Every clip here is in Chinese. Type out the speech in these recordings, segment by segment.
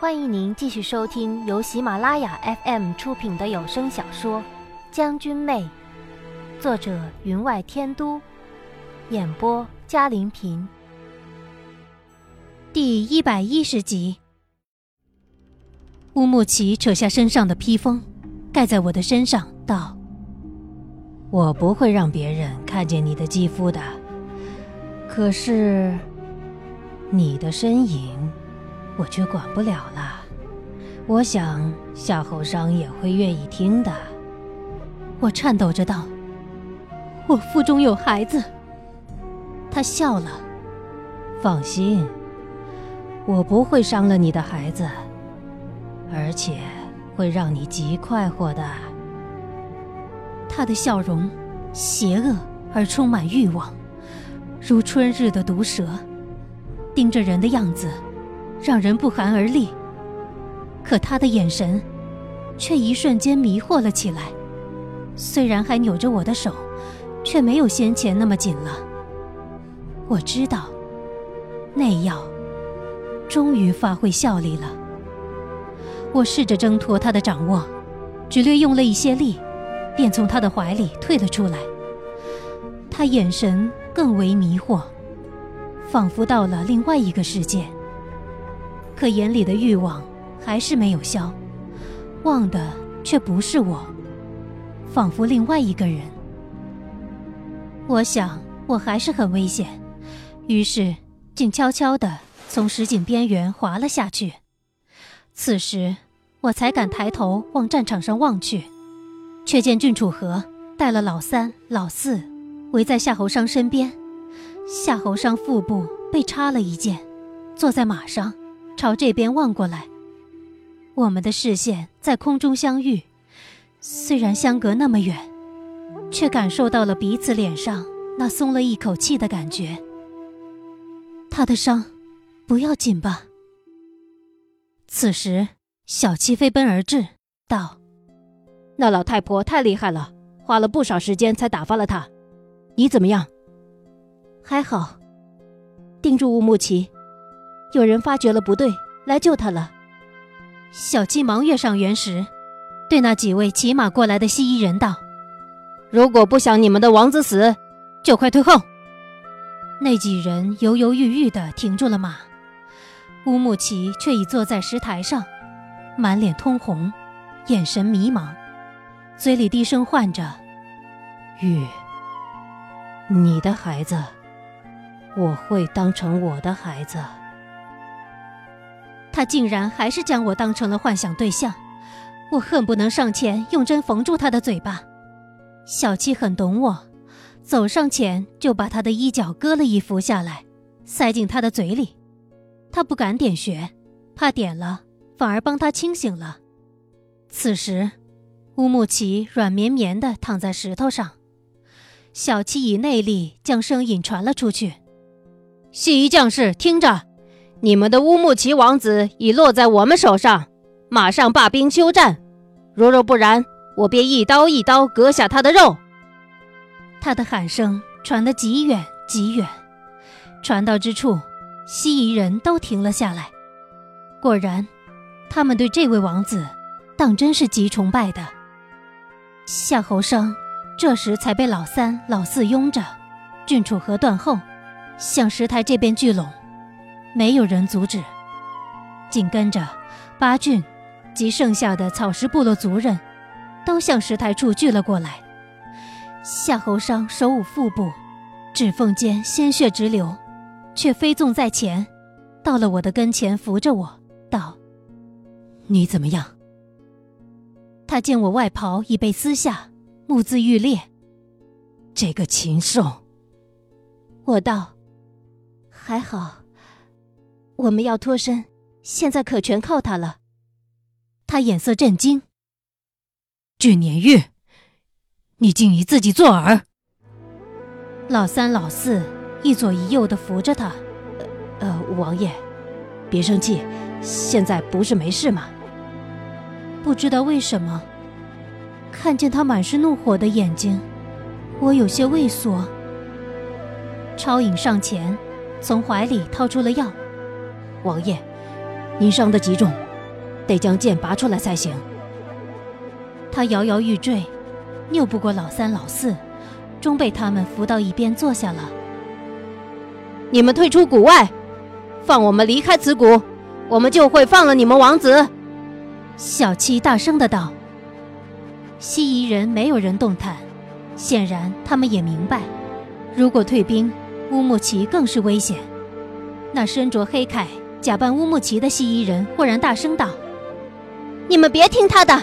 欢迎您继续收听由喜马拉雅 FM 出品的有声小说《将军妹》，作者云外天都，演播嘉玲平。第一百一十集，乌木齐扯下身上的披风，盖在我的身上，道：“我不会让别人看见你的肌肤的，可是你的身影……”我却管不了了，我想夏侯商也会愿意听的。我颤抖着道：“我腹中有孩子。”他笑了：“放心，我不会伤了你的孩子，而且会让你极快活的。”他的笑容邪恶而充满欲望，如春日的毒蛇，盯着人的样子。让人不寒而栗，可他的眼神，却一瞬间迷惑了起来。虽然还扭着我的手，却没有先前那么紧了。我知道，内药终于发挥效力了。我试着挣脱他的掌握，只略用了一些力，便从他的怀里退了出来。他眼神更为迷惑，仿佛到了另外一个世界。可眼里的欲望还是没有消，望的却不是我，仿佛另外一个人。我想我还是很危险，于是静悄悄地从石井边缘滑了下去。此时我才敢抬头往战场上望去，却见郡主和带了老三、老四围在夏侯商身边，夏侯商腹部被插了一箭，坐在马上。朝这边望过来，我们的视线在空中相遇，虽然相隔那么远，却感受到了彼此脸上那松了一口气的感觉。他的伤不要紧吧？此时，小七飞奔而至，道：“那老太婆太厉害了，花了不少时间才打发了她。你怎么样？还好。盯住乌木齐。”有人发觉了不对，来救他了。小七忙跃上原石，对那几位骑马过来的西夷人道：“如果不想你们的王子死，就快退后。”那几人犹犹豫豫地停住了马，乌木齐却已坐在石台上，满脸通红，眼神迷茫，嘴里低声唤着：“玉，你的孩子，我会当成我的孩子。”他竟然还是将我当成了幻想对象，我恨不能上前用针缝住他的嘴巴。小七很懂我，走上前就把他的衣角割了一幅下来，塞进他的嘴里。他不敢点穴，怕点了反而帮他清醒了。此时，乌木齐软绵绵地躺在石头上，小七以内力将声音传了出去：“西夷将士，听着！”你们的乌木齐王子已落在我们手上，马上罢兵休战。如若不然，我便一刀一刀割下他的肉。他的喊声传得极远极远，传到之处，西夷人都停了下来。果然，他们对这位王子当真是极崇拜的。夏侯商这时才被老三、老四拥着，郡主和断后，向石台这边聚拢。没有人阻止，紧跟着八郡及剩下的草食部落族人，都向石台处聚了过来。夏侯商手捂腹部，指缝间鲜血直流，却飞纵在前，到了我的跟前，扶着我道：“你怎么样？”他见我外袍已被撕下，目眦欲裂。这个禽兽，我道：“还好。”我们要脱身，现在可全靠他了。他眼色震惊。俊年玉，你竟以自己作饵！老三、老四一左一右的扶着他。呃，王爷，别生气，现在不是没事吗？不知道为什么，看见他满是怒火的眼睛，我有些畏缩。超影上前，从怀里掏出了药。王爷，您伤得极重，得将剑拔出来才行。他摇摇欲坠，拗不过老三老四，终被他们扶到一边坐下了。你们退出谷外，放我们离开此谷，我们就会放了你们王子。小七大声的道。西夷人没有人动弹，显然他们也明白，如果退兵，乌木齐更是危险。那身着黑铠、假扮乌木齐的西夷人忽然大声道：“你们别听他的，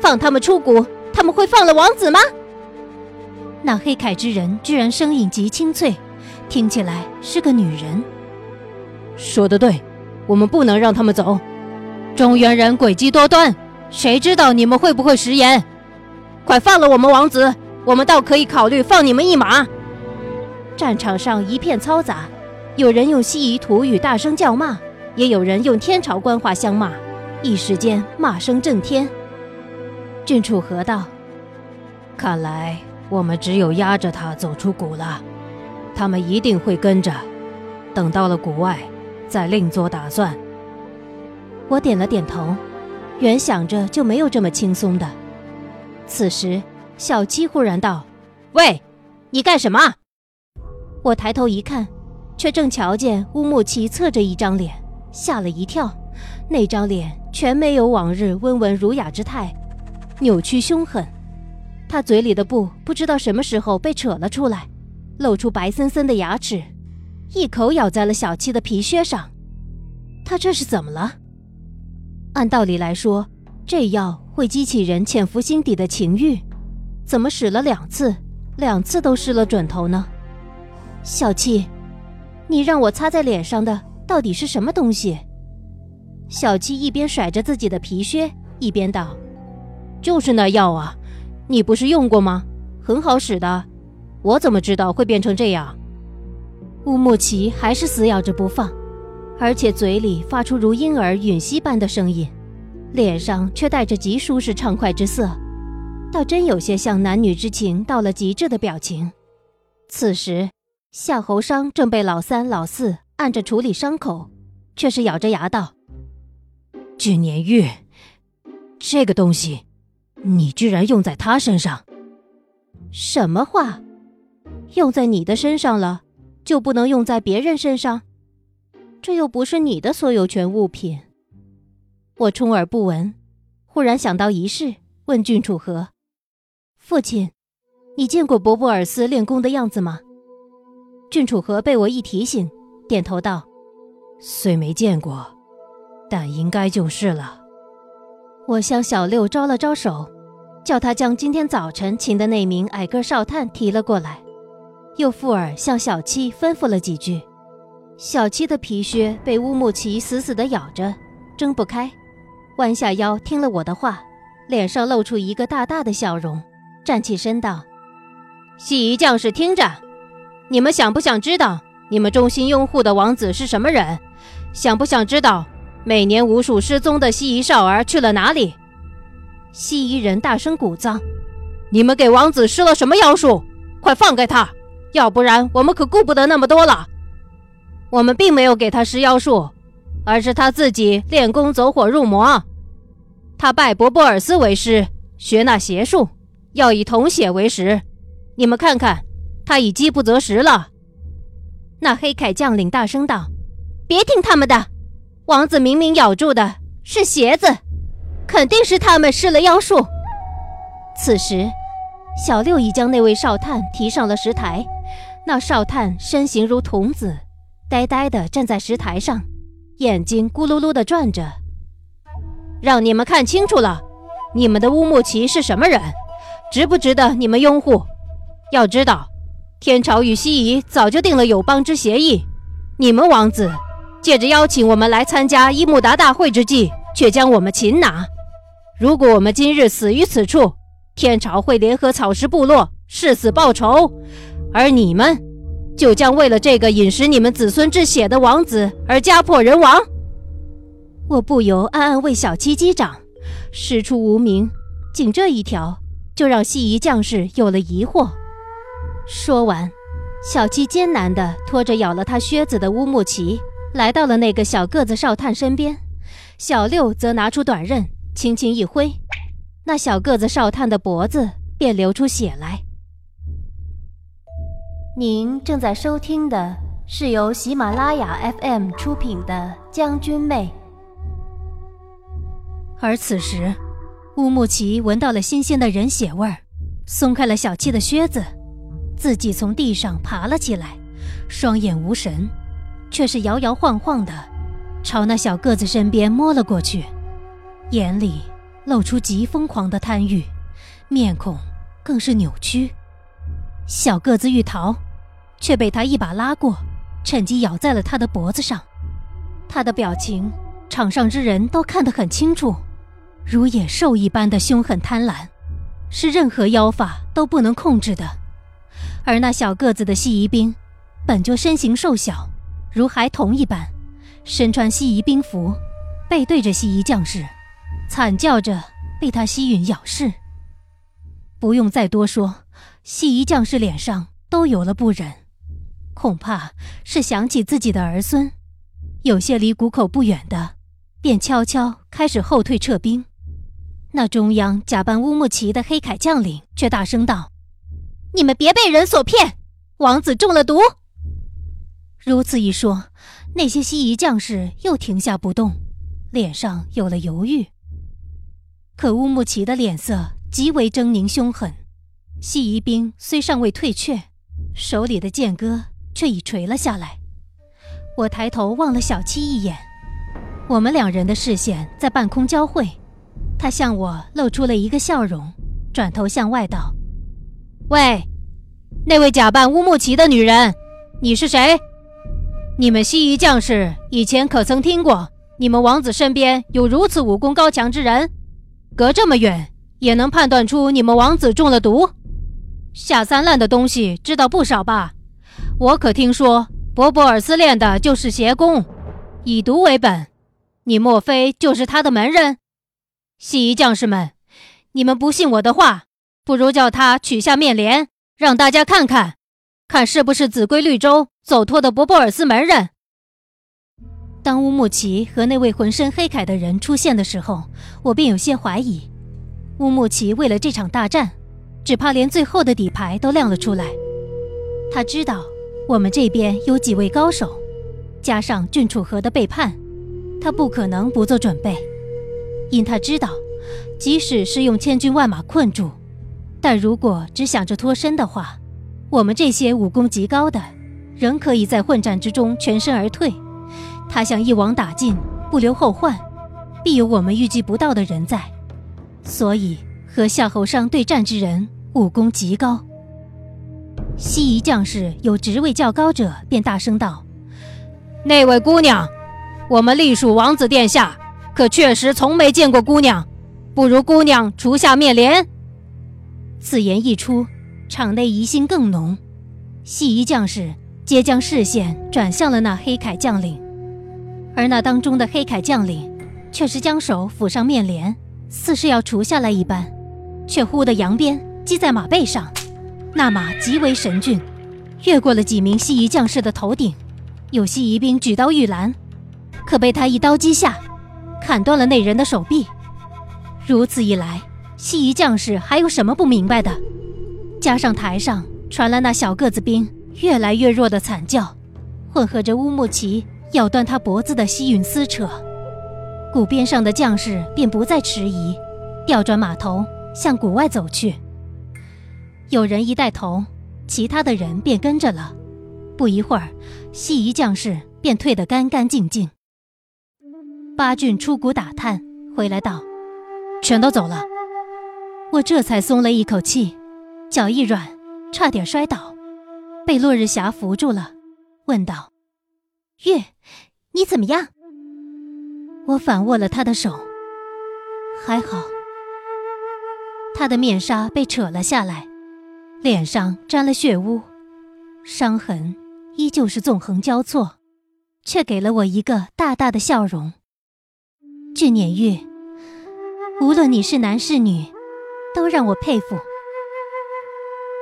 放他们出谷，他们会放了王子吗？”那黑铠之人居然声音极清脆，听起来是个女人。说得对，我们不能让他们走。中原人诡计多端，谁知道你们会不会食言？快放了我们王子，我们倒可以考虑放你们一马。战场上一片嘈杂，有人用西夷土语大声叫骂，也有人用天朝官话相骂，一时间骂声震天。郡主何道：“看来我们只有压着他走出谷了，他们一定会跟着，等到了谷外，再另做打算。”我点了点头，原想着就没有这么轻松的。此时，小七忽然道：“喂，你干什么？”我抬头一看，却正瞧见乌木齐侧着一张脸，吓了一跳。那张脸全没有往日温文儒雅之态，扭曲凶狠。他嘴里的布不知道什么时候被扯了出来，露出白森森的牙齿，一口咬在了小七的皮靴上。他这是怎么了？按道理来说，这药。会激起人潜伏心底的情欲，怎么使了两次，两次都失了准头呢？小七，你让我擦在脸上的到底是什么东西？小七一边甩着自己的皮靴，一边道：“就是那药啊，你不是用过吗？很好使的，我怎么知道会变成这样？”乌木齐还是死咬着不放，而且嘴里发出如婴儿吮吸般的声音。脸上却带着极舒适畅快之色，倒真有些像男女之情到了极致的表情。此时，夏侯商正被老三、老四按着处理伤口，却是咬着牙道：“俊年玉，这个东西，你居然用在他身上？什么话？用在你的身上了，就不能用在别人身上？这又不是你的所有权物品。”我充耳不闻，忽然想到一事，问郡主和父亲：“你见过伯伯尔斯练功的样子吗？”郡主和被我一提醒，点头道：“虽没见过，但应该就是了。”我向小六招了招手，叫他将今天早晨请的那名矮个少探提了过来，又附耳向小七吩咐了几句。小七的皮靴被乌木齐死死地咬着，睁不开。弯下腰，听了我的话，脸上露出一个大大的笑容，站起身道：“西夷将士听着，你们想不想知道你们衷心拥护的王子是什么人？想不想知道每年无数失踪的西夷少儿去了哪里？”西夷人大声鼓噪：“你们给王子施了什么妖术？快放开他，要不然我们可顾不得那么多了。我们并没有给他施妖术，而是他自己练功走火入魔。”他拜博波尔斯为师，学那邪术，要以铜血为食。你们看看，他已饥不择食了。那黑铠将领大声道：“别听他们的，王子明明咬住的是鞋子，肯定是他们施了妖术。”此时，小六已将那位少探提上了石台。那少探身形如童子，呆呆地站在石台上，眼睛咕噜噜地转着。让你们看清楚了，你们的乌木齐是什么人，值不值得你们拥护？要知道，天朝与西夷早就定了友邦之协议，你们王子借着邀请我们来参加伊木达大会之际，却将我们擒拿。如果我们今日死于此处，天朝会联合草食部落誓死报仇，而你们就将为了这个饮食你们子孙之血的王子而家破人亡。我不由暗暗为小七击掌，师出无名，仅这一条就让西夷将士有了疑惑。说完，小七艰难地拖着咬了他靴子的乌木齐，来到了那个小个子少探身边，小六则拿出短刃，轻轻一挥，那小个子少探的脖子便流出血来。您正在收听的是由喜马拉雅 FM 出品的《将军妹》。而此时，乌木齐闻到了新鲜的人血味儿，松开了小七的靴子，自己从地上爬了起来，双眼无神，却是摇摇晃晃的朝那小个子身边摸了过去，眼里露出极疯狂的贪欲，面孔更是扭曲。小个子欲逃，却被他一把拉过，趁机咬在了他的脖子上。他的表情，场上之人都看得很清楚。如野兽一般的凶狠贪婪，是任何妖法都不能控制的。而那小个子的西夷兵，本就身形瘦小，如孩童一般，身穿西夷兵服，背对着西夷将士，惨叫着被他吸吮咬噬。不用再多说，西夷将士脸上都有了不忍，恐怕是想起自己的儿孙。有些离谷口不远的，便悄悄开始后退撤兵。那中央假扮乌木齐的黑铠将领却大声道：“你们别被人所骗，王子中了毒。”如此一说，那些西夷将士又停下不动，脸上有了犹豫。可乌木齐的脸色极为狰狞凶狠，西夷兵虽尚未退却，手里的剑戈却已垂了下来。我抬头望了小七一眼，我们两人的视线在半空交汇。他向我露出了一个笑容，转头向外道：“喂，那位假扮乌木齐的女人，你是谁？你们西夷将士以前可曾听过你们王子身边有如此武功高强之人？隔这么远也能判断出你们王子中了毒？下三滥的东西知道不少吧？我可听说博博尔斯练的就是邪功，以毒为本。你莫非就是他的门人？”西夷将士们，你们不信我的话，不如叫他取下面帘，让大家看看，看是不是紫龟绿洲走脱的博博尔斯门人。当乌木齐和那位浑身黑铠的人出现的时候，我便有些怀疑，乌木齐为了这场大战，只怕连最后的底牌都亮了出来。他知道我们这边有几位高手，加上郡主河的背叛，他不可能不做准备。因他知道，即使是用千军万马困住，但如果只想着脱身的话，我们这些武功极高的，仍可以在混战之中全身而退。他想一网打尽，不留后患，必有我们预计不到的人在。所以和夏侯商对战之人武功极高。西夷将士有职位较高者便大声道：“那位姑娘，我们隶属王子殿下。”可确实从没见过姑娘，不如姑娘除下面帘。此言一出，场内疑心更浓，西夷将士皆将视线转向了那黑铠将领，而那当中的黑铠将领却是将手抚上面帘，似是要除下来一般，却忽的扬鞭击在马背上，那马极为神俊，越过了几名西夷将士的头顶，有西夷兵举刀欲拦，可被他一刀击下。砍断了那人的手臂。如此一来，西夷将士还有什么不明白的？加上台上传来那小个子兵越来越弱的惨叫，混合着乌木齐咬断他脖子的吸吮撕扯，谷边上的将士便不再迟疑，调转马头向谷外走去。有人一带头，其他的人便跟着了。不一会儿，西夷将士便退得干干净净。八郡出谷打探回来道：“全都走了。”我这才松了一口气，脚一软，差点摔倒，被落日霞扶住了，问道：“月，你怎么样？”我反握了他的手，还好。他的面纱被扯了下来，脸上沾了血污，伤痕依旧是纵横交错，却给了我一个大大的笑容。俊撵玉，无论你是男是女，都让我佩服。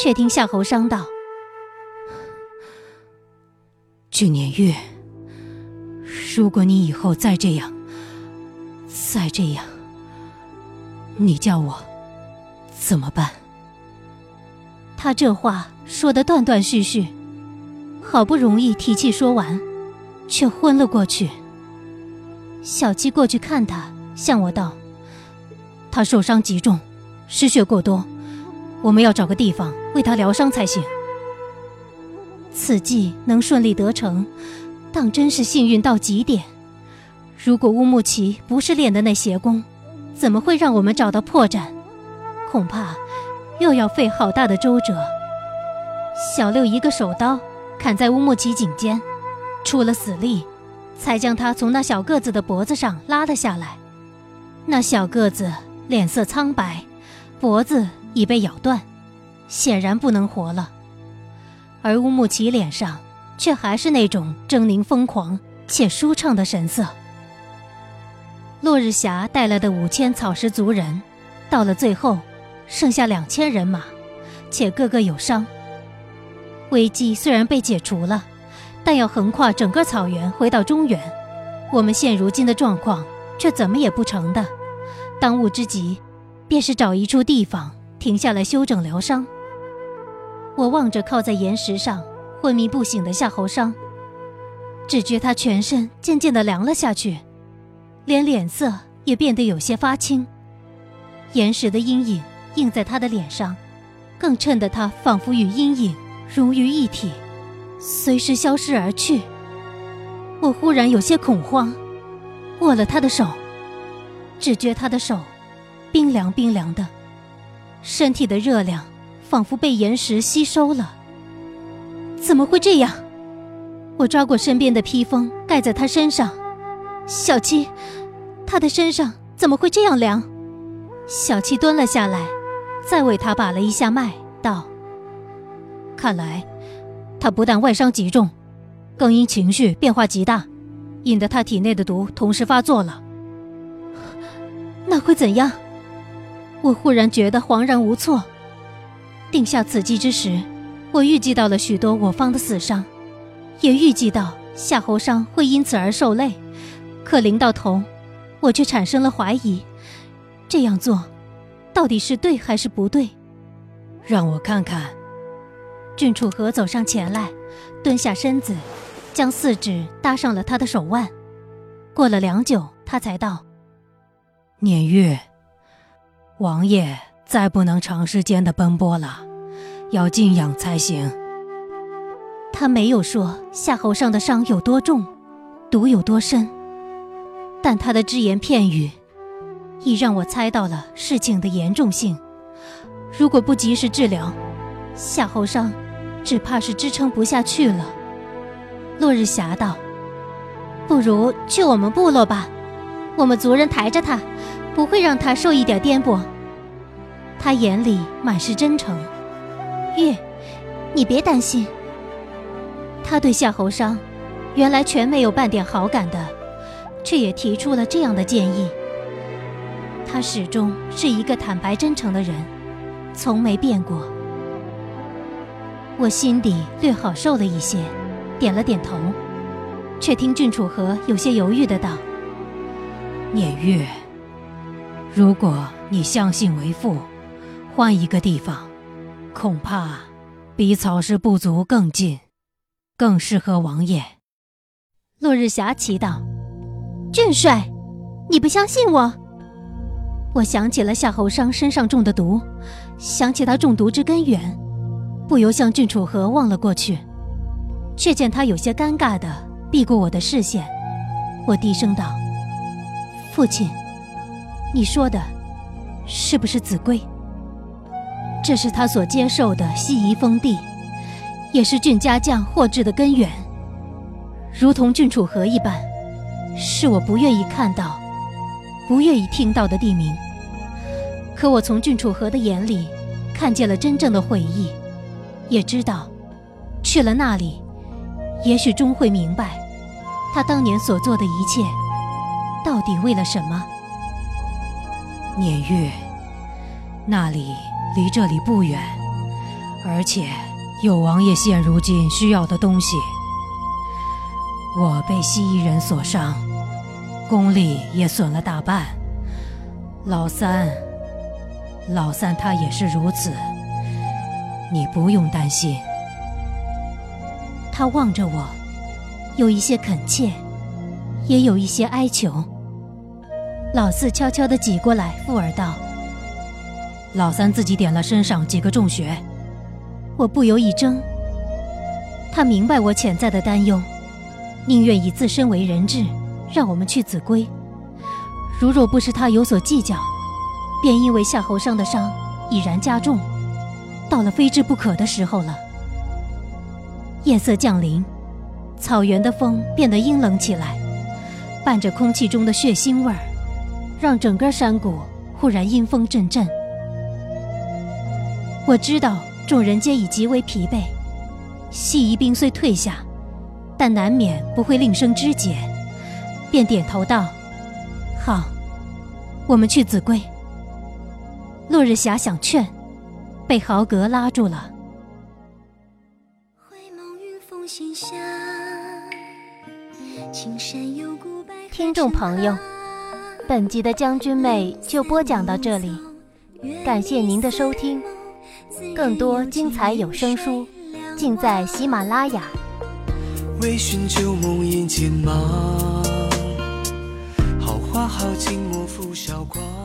却听夏侯商道：“这年月，如果你以后再这样，再这样，你叫我怎么办？他这话说的断断续续，好不容易提气说完，却昏了过去。小七过去看他，向我道：“他受伤极重，失血过多，我们要找个地方为他疗伤才行。”此计能顺利得成，当真是幸运到极点。如果乌木齐不是练的那邪功，怎么会让我们找到破绽？恐怕又要费好大的周折。小六一个手刀砍在乌木齐颈间，出了死力，才将他从那小个子的脖子上拉了下来。那小个子脸色苍白，脖子已被咬断，显然不能活了。而乌木齐脸上却还是那种狰狞疯狂且舒畅的神色。落日霞带来的五千草食族人，到了最后，剩下两千人马，且个个有伤。危机虽然被解除了，但要横跨整个草原回到中原，我们现如今的状况却怎么也不成的。当务之急，便是找一处地方停下来休整疗伤。我望着靠在岩石上昏迷不醒的夏侯商，只觉他全身渐渐地凉了下去，连脸色也变得有些发青。岩石的阴影映在他的脸上，更衬得他仿佛与阴影融于一体，随时消失而去。我忽然有些恐慌，握了他的手，只觉他的手冰凉冰凉的，身体的热量。仿佛被岩石吸收了。怎么会这样？我抓过身边的披风盖在他身上。小七，他的身上怎么会这样凉？小七蹲了下来，再为他把了一下脉，道：“看来，他不但外伤极重，更因情绪变化极大，引得他体内的毒同时发作了。那会怎样？我忽然觉得恍然无措。定下此计之时，我预计到了许多我方的死伤，也预计到夏侯商会因此而受累。可临到头，我却产生了怀疑：这样做，到底是对还是不对？让我看看。郡主和走上前来，蹲下身子，将四指搭上了他的手腕。过了良久，他才道：“念玉，王爷。”再不能长时间的奔波了，要静养才行。他没有说夏侯尚的伤有多重，毒有多深，但他的只言片语，已让我猜到了事情的严重性。如果不及时治疗，夏侯尚只怕是支撑不下去了。落日霞道：“不如去我们部落吧，我们族人抬着他，不会让他受一点颠簸。”他眼里满是真诚，月，你别担心。他对夏侯商，原来全没有半点好感的，却也提出了这样的建议。他始终是一个坦白真诚的人，从没变过。我心底略好受了一些，点了点头，却听郡主和有些犹豫的道：“念月，如果你相信为父。”换一个地方，恐怕比草氏部族更近，更适合王爷。落日霞祈祷：“俊帅，你不相信我？”我想起了夏侯商身上中的毒，想起他中毒之根源，不由向郡楚河望了过去，却见他有些尴尬的避过我的视线。我低声道：“父亲，你说的，是不是子规？”这是他所接受的西夷封地，也是郡家将祸治的根源。如同郡楚河一般，是我不愿意看到、不愿意听到的地名。可我从郡楚河的眼里看见了真正的悔意，也知道，去了那里，也许终会明白，他当年所做的一切，到底为了什么。念月，那里。离这里不远，而且有王爷现如今需要的东西。我被蜥蜴人所伤，功力也损了大半。老三，老三他也是如此，你不用担心。他望着我，有一些恳切，也有一些哀求。老四悄悄地挤过来，附耳道：“老三自己点了身上几个重穴。”我不由一怔。他明白我潜在的担忧，宁愿以自身为人质，让我们去秭归。如若不是他有所计较，便因为夏侯尚的伤已然加重，到了非治不可的时候了。夜色降临，草原的风变得阴冷起来，伴着空气中的血腥味儿。让整个山谷忽然阴风阵阵。我知道众人皆已极为疲惫，西夷兵虽退下，但难免不会另生枝节，便点头道：“好，我们去子规。”落日霞想劝，被豪格拉住了。听众朋友。本集的将军妹就播讲到这里，感谢您的收听。更多精彩有声书，尽在喜马拉雅。微醺旧梦眼前好花好景莫负韶光。